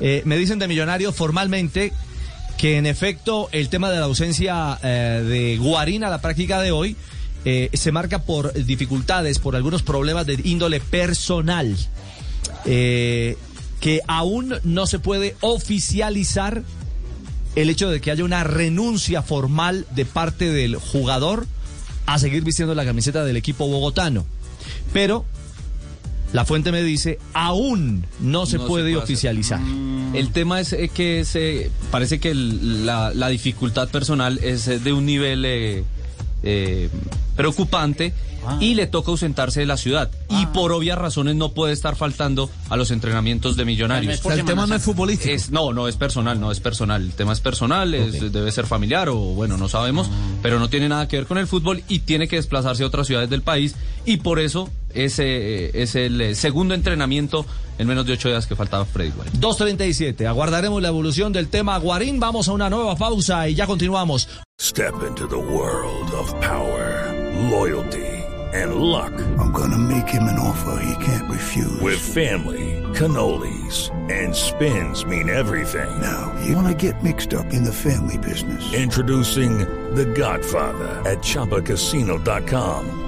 Eh, me dicen de Millonario formalmente que en efecto el tema de la ausencia eh, de Guarín a la práctica de hoy eh, se marca por dificultades, por algunos problemas de índole personal, que aún no se puede oficializar el hecho de que haya una renuncia formal de parte del jugador a seguir vistiendo la camiseta del equipo bogotano. Pero la fuente me dice, aún no se No se puede oficializar. El tema es eh, que se, parece que el- la, la dificultad personal es eh, de un nivel eh, eh, preocupante y le toca ausentarse de la ciudad. Y por obvias razones no puede estar faltando a los entrenamientos de millonarios. O sea, el tema no es futbolístico. Es, no, no es personal, no es personal. El tema es personal, es- debe ser familiar o bueno, no sabemos, pero no tiene nada que ver con el fútbol y tiene que desplazarse a otras ciudades del país y por eso ese es el eh, segundo entrenamiento en menos de ocho días que faltaba Freddy Guarín. 2.37, aguardaremos la evolución del tema Guarín, vamos a una nueva pausa y ya continuamos. Step into the world of power, loyalty, and luck. I'm gonna make him an offer he can't refuse. With family, cannolis, and spins mean everything. now, you wanna get mixed up in the family business. Introducing The Godfather at ChumbaCasino.com.